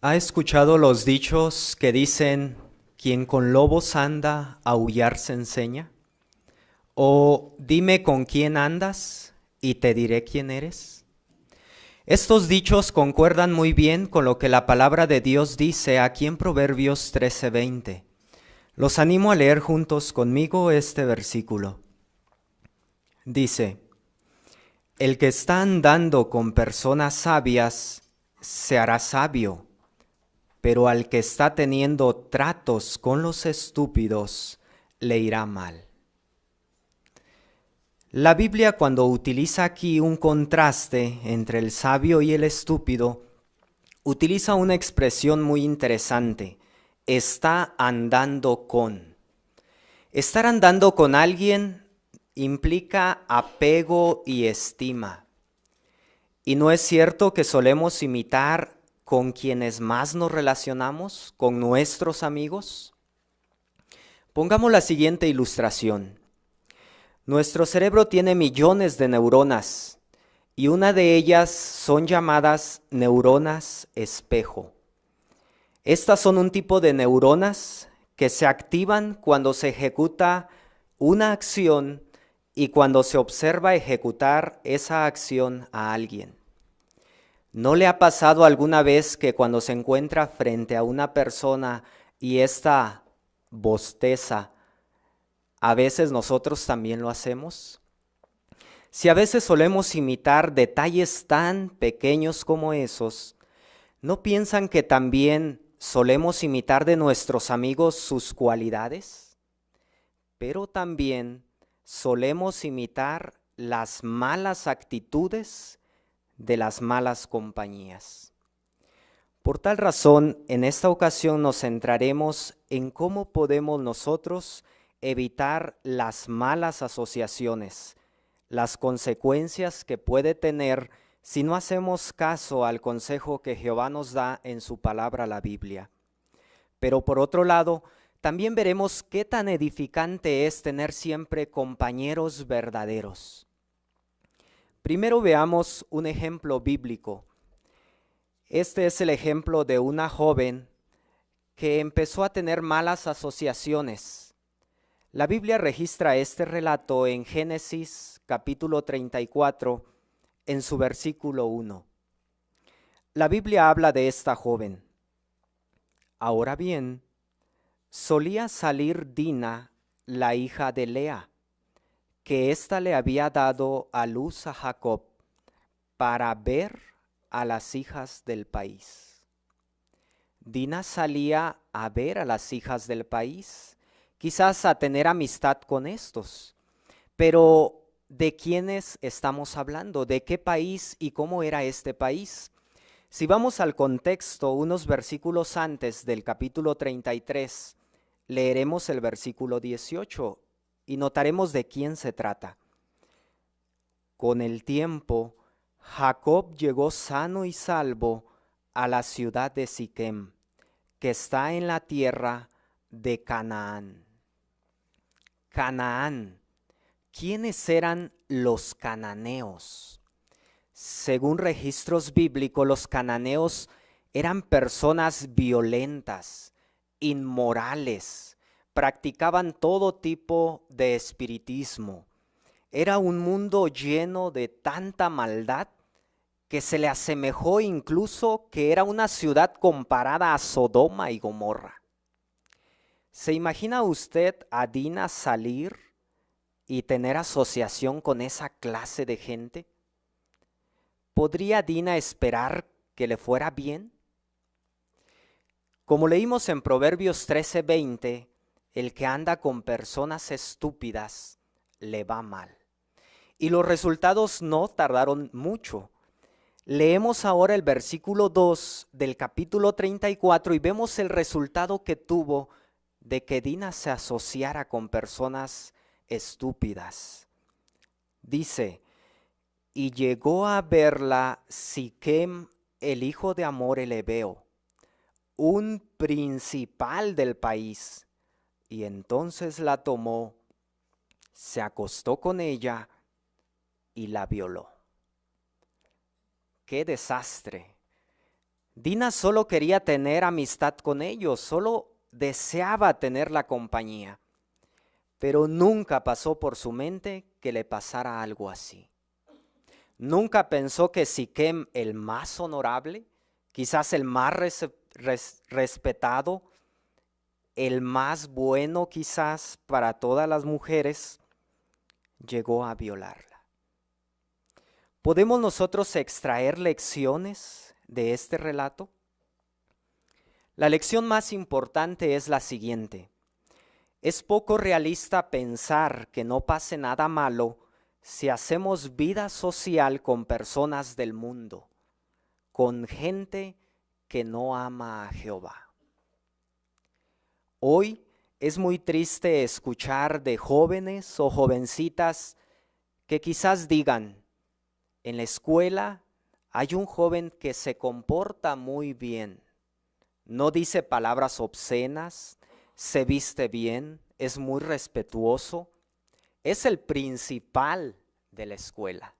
¿Ha escuchado los dichos que dicen, quien con lobos anda, aullar se enseña? O dime con quién andas y te diré quién eres. Estos dichos concuerdan muy bien con lo que la palabra de Dios dice aquí en Proverbios 13:20. Los animo a leer juntos conmigo este versículo. Dice, el que está andando con personas sabias se hará sabio pero al que está teniendo tratos con los estúpidos le irá mal. La Biblia cuando utiliza aquí un contraste entre el sabio y el estúpido, utiliza una expresión muy interesante, está andando con. Estar andando con alguien implica apego y estima. Y no es cierto que solemos imitar con quienes más nos relacionamos, con nuestros amigos? Pongamos la siguiente ilustración. Nuestro cerebro tiene millones de neuronas y una de ellas son llamadas neuronas espejo. Estas son un tipo de neuronas que se activan cuando se ejecuta una acción y cuando se observa ejecutar esa acción a alguien. ¿No le ha pasado alguna vez que cuando se encuentra frente a una persona y esta bosteza, a veces nosotros también lo hacemos? Si a veces solemos imitar detalles tan pequeños como esos, ¿no piensan que también solemos imitar de nuestros amigos sus cualidades? Pero también solemos imitar las malas actitudes de las malas compañías. Por tal razón, en esta ocasión nos centraremos en cómo podemos nosotros evitar las malas asociaciones, las consecuencias que puede tener si no hacemos caso al consejo que Jehová nos da en su palabra la Biblia. Pero por otro lado, también veremos qué tan edificante es tener siempre compañeros verdaderos. Primero veamos un ejemplo bíblico. Este es el ejemplo de una joven que empezó a tener malas asociaciones. La Biblia registra este relato en Génesis capítulo 34, en su versículo 1. La Biblia habla de esta joven. Ahora bien, solía salir Dina, la hija de Lea que ésta le había dado a luz a Jacob para ver a las hijas del país. Dina salía a ver a las hijas del país, quizás a tener amistad con estos, pero ¿de quiénes estamos hablando? ¿De qué país y cómo era este país? Si vamos al contexto, unos versículos antes del capítulo 33, leeremos el versículo 18 y notaremos de quién se trata. Con el tiempo, Jacob llegó sano y salvo a la ciudad de Siquem, que está en la tierra de Canaán. Canaán. ¿Quiénes eran los cananeos? Según registros bíblicos, los cananeos eran personas violentas, inmorales, practicaban todo tipo de espiritismo. Era un mundo lleno de tanta maldad que se le asemejó incluso que era una ciudad comparada a Sodoma y Gomorra. ¿Se imagina usted a Dina salir y tener asociación con esa clase de gente? ¿Podría Dina esperar que le fuera bien? Como leímos en Proverbios 13:20, el que anda con personas estúpidas le va mal. Y los resultados no tardaron mucho. Leemos ahora el versículo 2 del capítulo 34 y vemos el resultado que tuvo de que Dina se asociara con personas estúpidas. Dice, y llegó a verla Siquem, el hijo de Amor Elebeo, un principal del país, y entonces la tomó, se acostó con ella y la violó. ¡Qué desastre! Dina solo quería tener amistad con ellos, solo deseaba tener la compañía, pero nunca pasó por su mente que le pasara algo así. Nunca pensó que Siquem, el más honorable, quizás el más respetado, el más bueno quizás para todas las mujeres, llegó a violarla. ¿Podemos nosotros extraer lecciones de este relato? La lección más importante es la siguiente. Es poco realista pensar que no pase nada malo si hacemos vida social con personas del mundo, con gente que no ama a Jehová. Hoy es muy triste escuchar de jóvenes o jovencitas que quizás digan, en la escuela hay un joven que se comporta muy bien, no dice palabras obscenas, se viste bien, es muy respetuoso, es el principal de la escuela.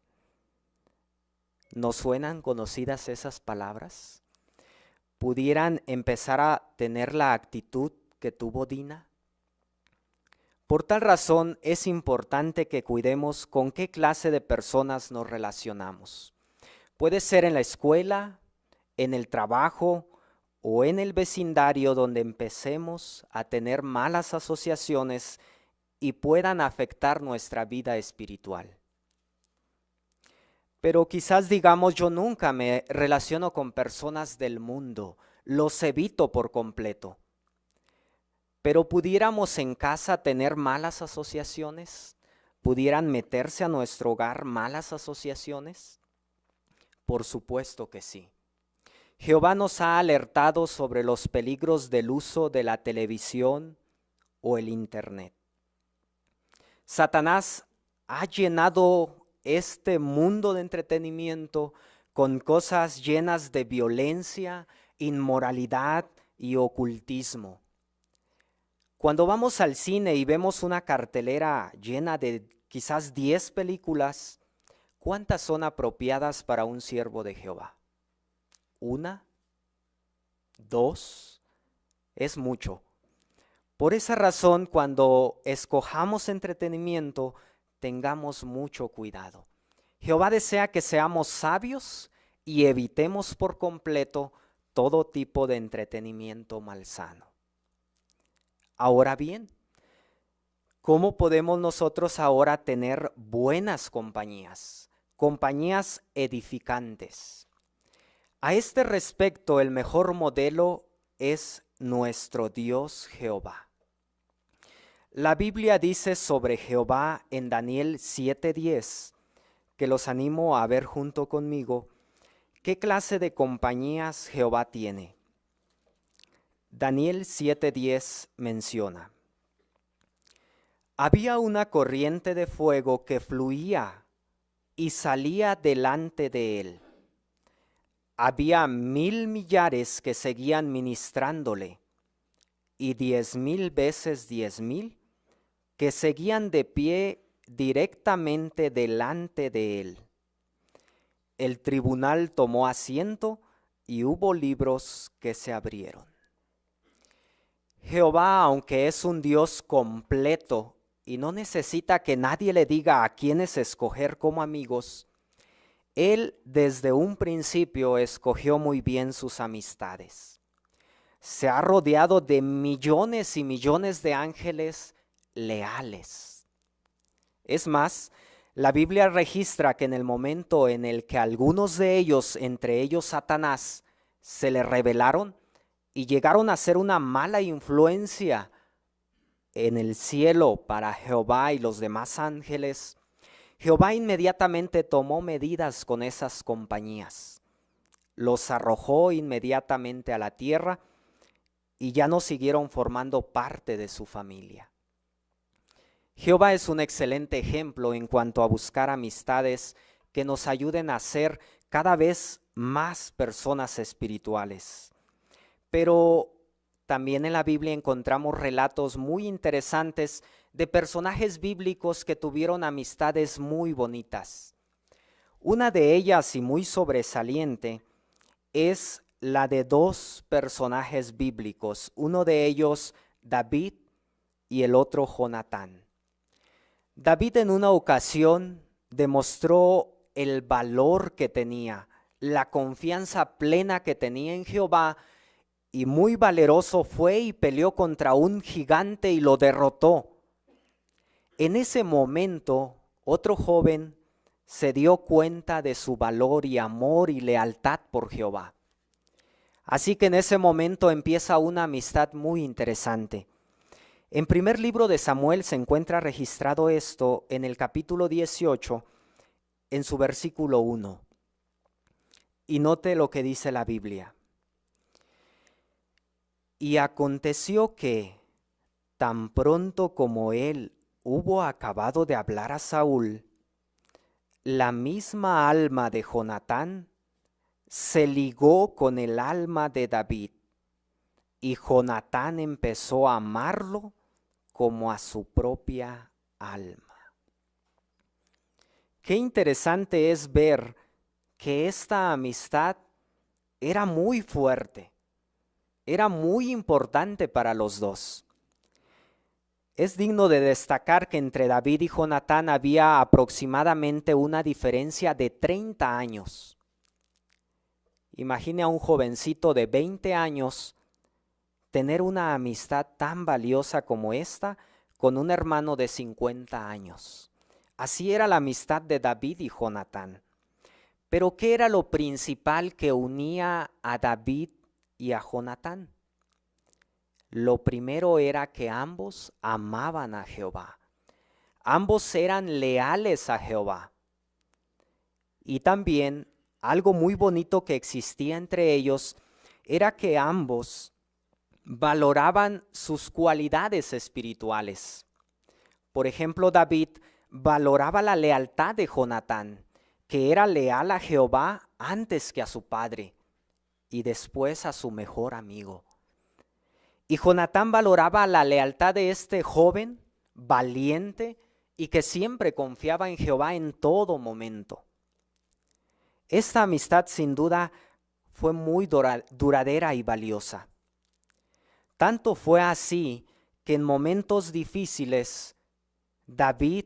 ¿No suenan conocidas esas palabras? ¿Pudieran empezar a tener la actitud que tuvo Dina? Por tal razón es importante que cuidemos con qué clase de personas nos relacionamos. Puede ser en la escuela, en el trabajo o en el vecindario donde empecemos a tener malas asociaciones y puedan afectar nuestra vida espiritual. Pero quizás digamos yo nunca me relaciono con personas del mundo, los evito por completo. Pero pudiéramos en casa tener malas asociaciones, pudieran meterse a nuestro hogar malas asociaciones. Por supuesto que sí. Jehová nos ha alertado sobre los peligros del uso de la televisión o el Internet. Satanás ha llenado este mundo de entretenimiento con cosas llenas de violencia, inmoralidad y ocultismo. Cuando vamos al cine y vemos una cartelera llena de quizás 10 películas, ¿cuántas son apropiadas para un siervo de Jehová? ¿Una? ¿Dos? Es mucho. Por esa razón, cuando escojamos entretenimiento, tengamos mucho cuidado. Jehová desea que seamos sabios y evitemos por completo todo tipo de entretenimiento malsano. Ahora bien, ¿cómo podemos nosotros ahora tener buenas compañías, compañías edificantes? A este respecto, el mejor modelo es nuestro Dios Jehová. La Biblia dice sobre Jehová en Daniel 7:10, que los animo a ver junto conmigo, qué clase de compañías Jehová tiene. Daniel 7:10 menciona, había una corriente de fuego que fluía y salía delante de él. Había mil millares que seguían ministrándole y diez mil veces diez mil que seguían de pie directamente delante de él. El tribunal tomó asiento y hubo libros que se abrieron. Jehová, aunque es un Dios completo y no necesita que nadie le diga a quiénes escoger como amigos, Él desde un principio escogió muy bien sus amistades. Se ha rodeado de millones y millones de ángeles leales. Es más, la Biblia registra que en el momento en el que algunos de ellos, entre ellos Satanás, se le rebelaron y llegaron a ser una mala influencia en el cielo para Jehová y los demás ángeles, Jehová inmediatamente tomó medidas con esas compañías. Los arrojó inmediatamente a la tierra y ya no siguieron formando parte de su familia. Jehová es un excelente ejemplo en cuanto a buscar amistades que nos ayuden a ser cada vez más personas espirituales. Pero también en la Biblia encontramos relatos muy interesantes de personajes bíblicos que tuvieron amistades muy bonitas. Una de ellas y muy sobresaliente es la de dos personajes bíblicos, uno de ellos David y el otro Jonatán. David en una ocasión demostró el valor que tenía, la confianza plena que tenía en Jehová, y muy valeroso fue y peleó contra un gigante y lo derrotó. En ese momento, otro joven se dio cuenta de su valor y amor y lealtad por Jehová. Así que en ese momento empieza una amistad muy interesante. En primer libro de Samuel se encuentra registrado esto en el capítulo 18, en su versículo 1. Y note lo que dice la Biblia. Y aconteció que, tan pronto como él hubo acabado de hablar a Saúl, la misma alma de Jonatán se ligó con el alma de David, y Jonatán empezó a amarlo como a su propia alma. Qué interesante es ver que esta amistad era muy fuerte, era muy importante para los dos. Es digno de destacar que entre David y Jonatán había aproximadamente una diferencia de 30 años. Imagine a un jovencito de 20 años tener una amistad tan valiosa como esta con un hermano de 50 años. Así era la amistad de David y Jonatán. Pero ¿qué era lo principal que unía a David y a Jonatán? Lo primero era que ambos amaban a Jehová. Ambos eran leales a Jehová. Y también algo muy bonito que existía entre ellos era que ambos valoraban sus cualidades espirituales. Por ejemplo, David valoraba la lealtad de Jonatán, que era leal a Jehová antes que a su padre y después a su mejor amigo. Y Jonatán valoraba la lealtad de este joven valiente y que siempre confiaba en Jehová en todo momento. Esta amistad sin duda fue muy duradera y valiosa. Tanto fue así que en momentos difíciles David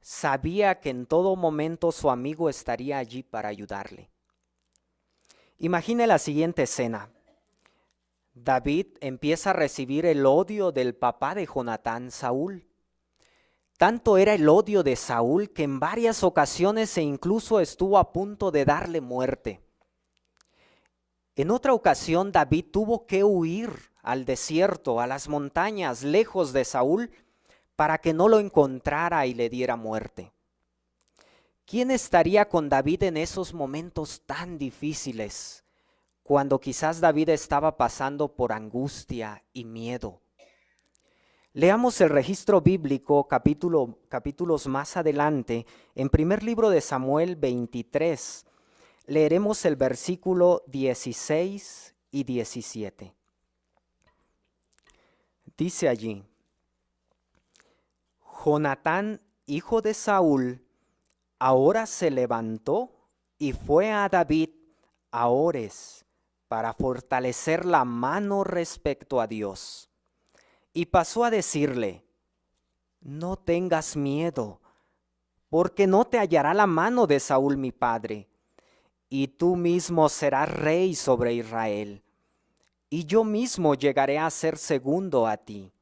sabía que en todo momento su amigo estaría allí para ayudarle. Imagine la siguiente escena. David empieza a recibir el odio del papá de Jonatán, Saúl. Tanto era el odio de Saúl que en varias ocasiones e incluso estuvo a punto de darle muerte. En otra ocasión David tuvo que huir al desierto, a las montañas, lejos de Saúl, para que no lo encontrara y le diera muerte. ¿Quién estaría con David en esos momentos tan difíciles, cuando quizás David estaba pasando por angustia y miedo? Leamos el registro bíblico capítulo, capítulos más adelante, en primer libro de Samuel 23. Leeremos el versículo 16 y 17 dice allí, Jonatán, hijo de Saúl, ahora se levantó y fue a David a Ores para fortalecer la mano respecto a Dios. Y pasó a decirle, no tengas miedo, porque no te hallará la mano de Saúl mi padre, y tú mismo serás rey sobre Israel y yo mismo llegaré a ser segundo a ti.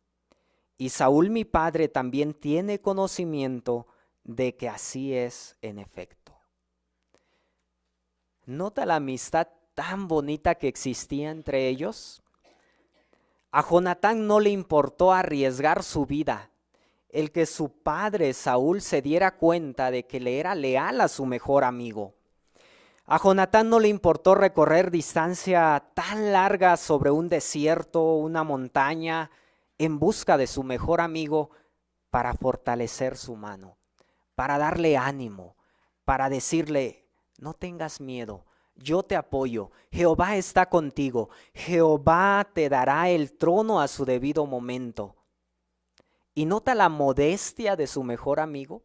Y Saúl mi padre también tiene conocimiento de que así es en efecto. ¿Nota la amistad tan bonita que existía entre ellos? A Jonatán no le importó arriesgar su vida, el que su padre Saúl se diera cuenta de que le era leal a su mejor amigo. A Jonatán no le importó recorrer distancia tan larga sobre un desierto, una montaña, en busca de su mejor amigo para fortalecer su mano, para darle ánimo, para decirle, no tengas miedo, yo te apoyo, Jehová está contigo, Jehová te dará el trono a su debido momento. Y nota la modestia de su mejor amigo.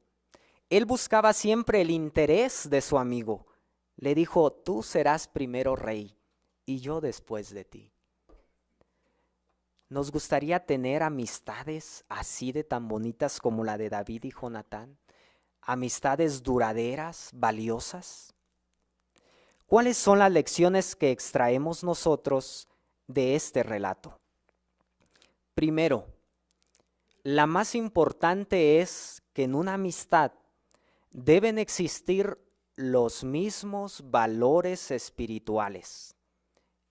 Él buscaba siempre el interés de su amigo le dijo, tú serás primero rey, y yo después de ti. Nos gustaría tener amistades así de tan bonitas como la de David y Jonatán, amistades duraderas, valiosas. ¿Cuáles son las lecciones que extraemos nosotros de este relato? Primero, la más importante es que en una amistad deben existir los mismos valores espirituales,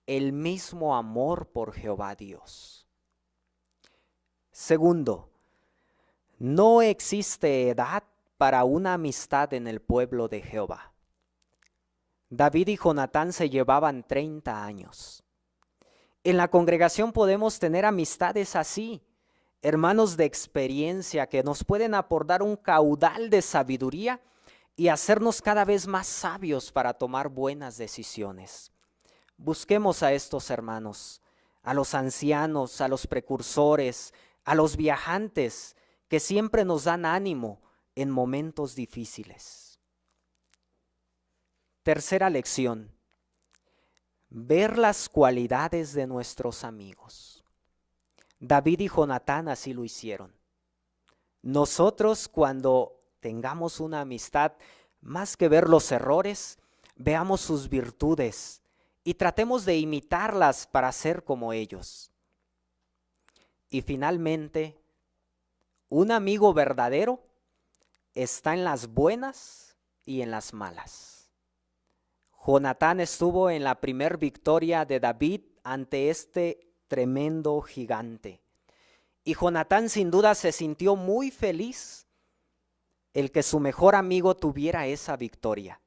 el mismo amor por Jehová Dios. Segundo, no existe edad para una amistad en el pueblo de Jehová. David y Jonatán se llevaban 30 años. En la congregación podemos tener amistades así, hermanos de experiencia que nos pueden aportar un caudal de sabiduría y hacernos cada vez más sabios para tomar buenas decisiones. Busquemos a estos hermanos, a los ancianos, a los precursores, a los viajantes que siempre nos dan ánimo en momentos difíciles. Tercera lección ver las cualidades de nuestros amigos. David y Jonatán así lo hicieron. Nosotros cuando tengamos una amistad, más que ver los errores, veamos sus virtudes y tratemos de imitarlas para ser como ellos. Y finalmente, un amigo verdadero está en las buenas y en las malas. Jonatán estuvo en la primer victoria de David ante este tremendo gigante. Y Jonatán sin duda se sintió muy feliz el que su mejor amigo tuviera esa victoria.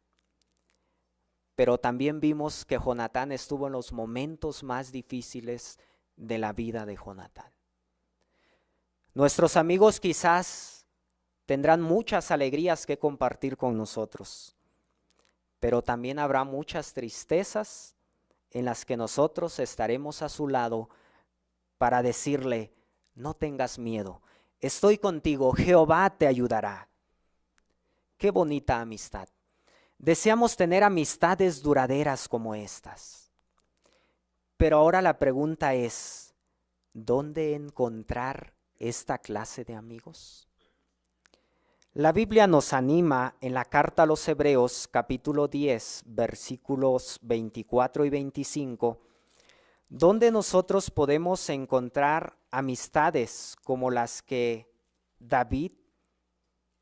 Pero también vimos que Jonatán estuvo en los momentos más difíciles de la vida de Jonatán. Nuestros amigos quizás tendrán muchas alegrías que compartir con nosotros pero también habrá muchas tristezas en las que nosotros estaremos a su lado para decirle, no tengas miedo, estoy contigo, Jehová te ayudará. Qué bonita amistad. Deseamos tener amistades duraderas como estas. Pero ahora la pregunta es, ¿dónde encontrar esta clase de amigos? La Biblia nos anima en la carta a los Hebreos capítulo 10 versículos 24 y 25, donde nosotros podemos encontrar amistades como las que David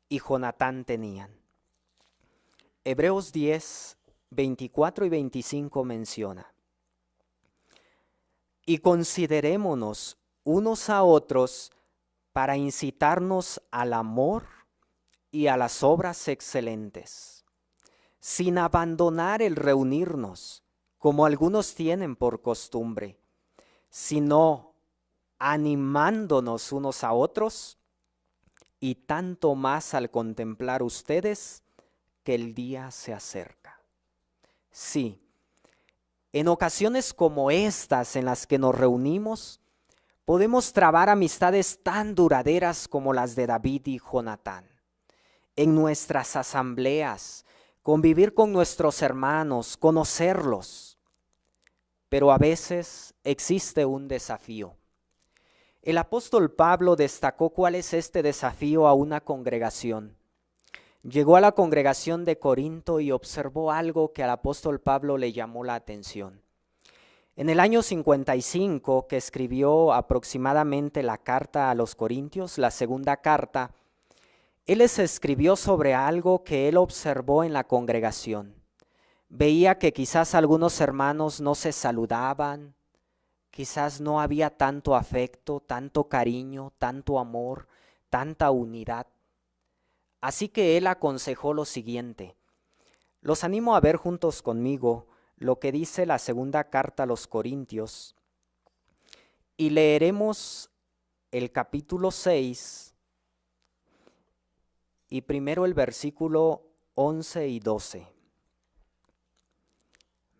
y Jonatán tenían. Hebreos 10, 24 y 25 menciona, y considerémonos unos a otros para incitarnos al amor y a las obras excelentes, sin abandonar el reunirnos, como algunos tienen por costumbre, sino animándonos unos a otros, y tanto más al contemplar ustedes que el día se acerca. Sí, en ocasiones como estas en las que nos reunimos, podemos trabar amistades tan duraderas como las de David y Jonatán en nuestras asambleas, convivir con nuestros hermanos, conocerlos. Pero a veces existe un desafío. El apóstol Pablo destacó cuál es este desafío a una congregación. Llegó a la congregación de Corinto y observó algo que al apóstol Pablo le llamó la atención. En el año 55, que escribió aproximadamente la carta a los Corintios, la segunda carta, él les escribió sobre algo que él observó en la congregación. Veía que quizás algunos hermanos no se saludaban, quizás no había tanto afecto, tanto cariño, tanto amor, tanta unidad. Así que él aconsejó lo siguiente. Los animo a ver juntos conmigo lo que dice la segunda carta a los Corintios y leeremos el capítulo 6 y primero el versículo 11 y 12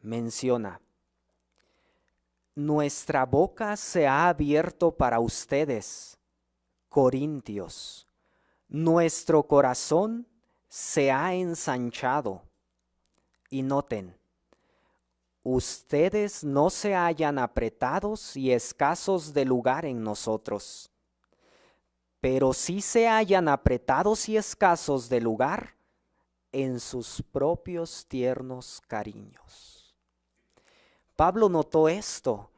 menciona, nuestra boca se ha abierto para ustedes, Corintios, nuestro corazón se ha ensanchado. Y noten, ustedes no se hallan apretados y escasos de lugar en nosotros, pero sí se hallan apretados y escasos de lugar en sus propios tiernos cariños. Pablo notó esto,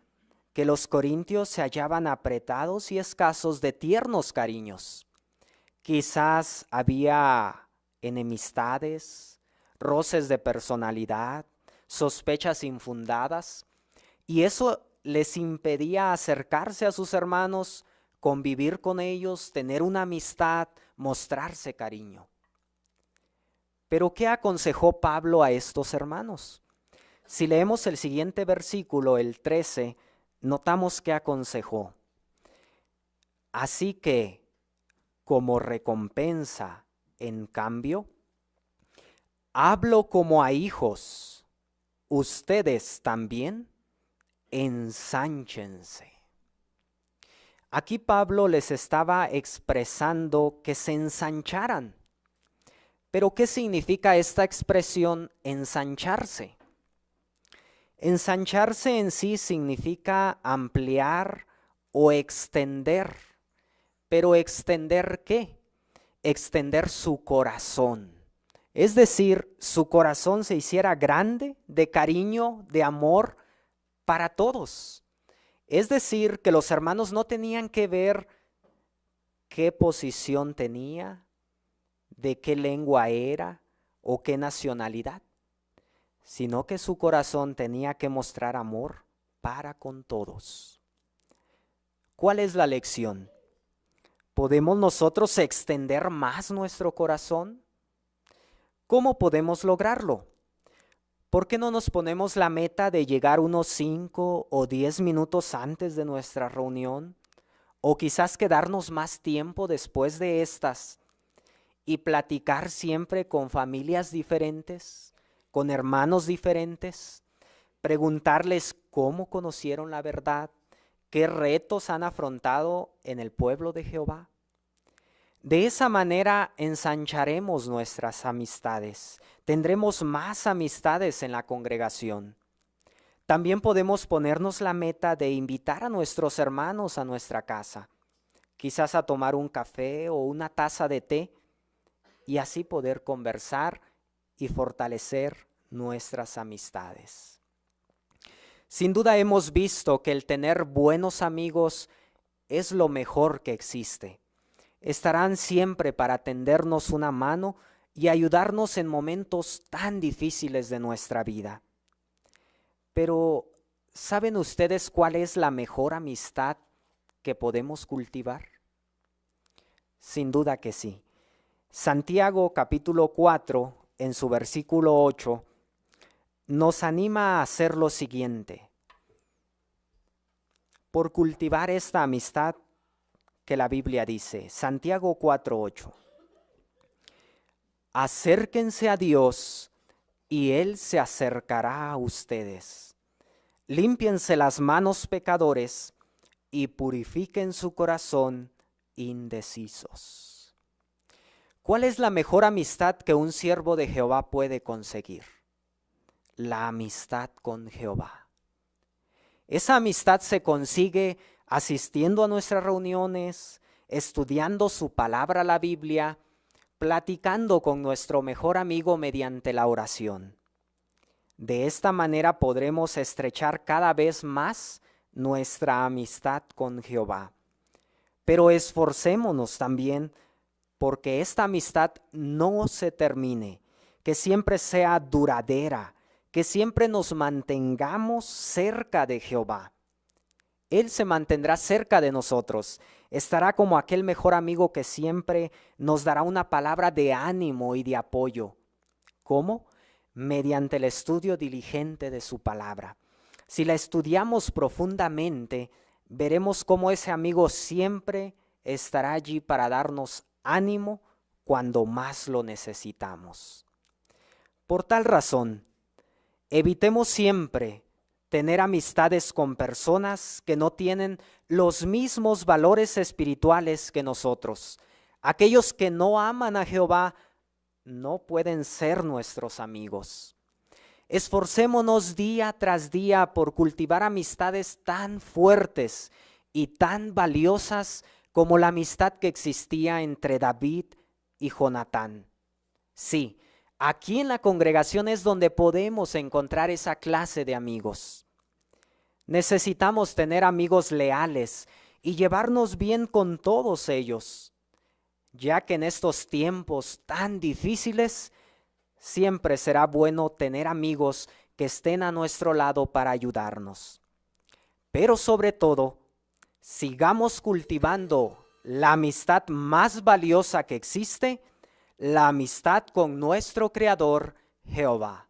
que los corintios se hallaban apretados y escasos de tiernos cariños. Quizás había enemistades, roces de personalidad, sospechas infundadas, y eso les impedía acercarse a sus hermanos, convivir con ellos, tener una amistad, mostrarse cariño. Pero ¿qué aconsejó Pablo a estos hermanos? Si leemos el siguiente versículo, el 13, notamos que aconsejó. Así que, como recompensa, en cambio, hablo como a hijos ustedes también ensánchense. Aquí Pablo les estaba expresando que se ensancharan. Pero ¿qué significa esta expresión ensancharse? Ensancharse en sí significa ampliar o extender. Pero extender qué? Extender su corazón es decir, su corazón se hiciera grande de cariño, de amor para todos. Es decir, que los hermanos no tenían que ver qué posición tenía, de qué lengua era o qué nacionalidad, sino que su corazón tenía que mostrar amor para con todos. ¿Cuál es la lección? ¿Podemos nosotros extender más nuestro corazón? ¿Cómo podemos lograrlo? ¿Por qué no nos ponemos la meta de llegar unos 5 o 10 minutos antes de nuestra reunión? O quizás quedarnos más tiempo después de estas y platicar siempre con familias diferentes, con hermanos diferentes, preguntarles cómo conocieron la verdad, qué retos han afrontado en el pueblo de Jehová. De esa manera ensancharemos nuestras amistades, tendremos más amistades en la congregación. También podemos ponernos la meta de invitar a nuestros hermanos a nuestra casa, quizás a tomar un café o una taza de té, y así poder conversar y fortalecer nuestras amistades. Sin duda hemos visto que el tener buenos amigos es lo mejor que existe estarán siempre para tendernos una mano y ayudarnos en momentos tan difíciles de nuestra vida. Pero, ¿saben ustedes cuál es la mejor amistad que podemos cultivar? Sin duda que sí. Santiago capítulo 4, en su versículo 8, nos anima a hacer lo siguiente. Por cultivar esta amistad que la Biblia dice, Santiago 4:8. Acérquense a Dios y Él se acercará a ustedes. Límpiense las manos pecadores y purifiquen su corazón indecisos. ¿Cuál es la mejor amistad que un siervo de Jehová puede conseguir? La amistad con Jehová. Esa amistad se consigue asistiendo a nuestras reuniones, estudiando su palabra, la Biblia, platicando con nuestro mejor amigo mediante la oración. De esta manera podremos estrechar cada vez más nuestra amistad con Jehová. Pero esforcémonos también porque esta amistad no se termine, que siempre sea duradera, que siempre nos mantengamos cerca de Jehová. Él se mantendrá cerca de nosotros, estará como aquel mejor amigo que siempre nos dará una palabra de ánimo y de apoyo. ¿Cómo? Mediante el estudio diligente de su palabra. Si la estudiamos profundamente, veremos cómo ese amigo siempre estará allí para darnos ánimo cuando más lo necesitamos. Por tal razón, evitemos siempre tener amistades con personas que no tienen los mismos valores espirituales que nosotros. Aquellos que no aman a Jehová no pueden ser nuestros amigos. Esforcémonos día tras día por cultivar amistades tan fuertes y tan valiosas como la amistad que existía entre David y Jonatán. Sí, aquí en la congregación es donde podemos encontrar esa clase de amigos. Necesitamos tener amigos leales y llevarnos bien con todos ellos, ya que en estos tiempos tan difíciles siempre será bueno tener amigos que estén a nuestro lado para ayudarnos. Pero sobre todo, sigamos cultivando la amistad más valiosa que existe, la amistad con nuestro Creador Jehová.